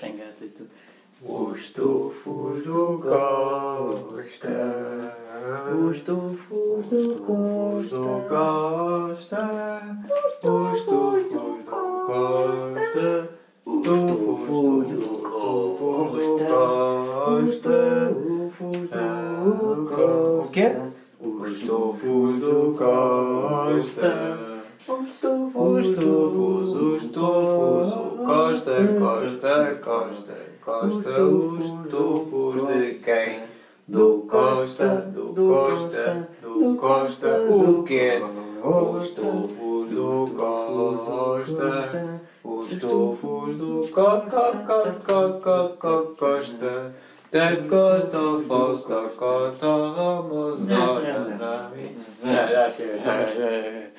Tem gato e tudo. Os tufos do Costa. Os tufos do do Costa. Os tufos do Costa. Os tufos do Costa. O quê? Os tufos do Costa. Costa, Costa, Costa, os tufos de quem? Do Costa, do Costa, do Costa, o quê? Os tufos do Costa, os tufos do co, co, co, co, co, co, Costa. Da Costa, Fosta, Costa, Ramos, Dona, Já, já chega.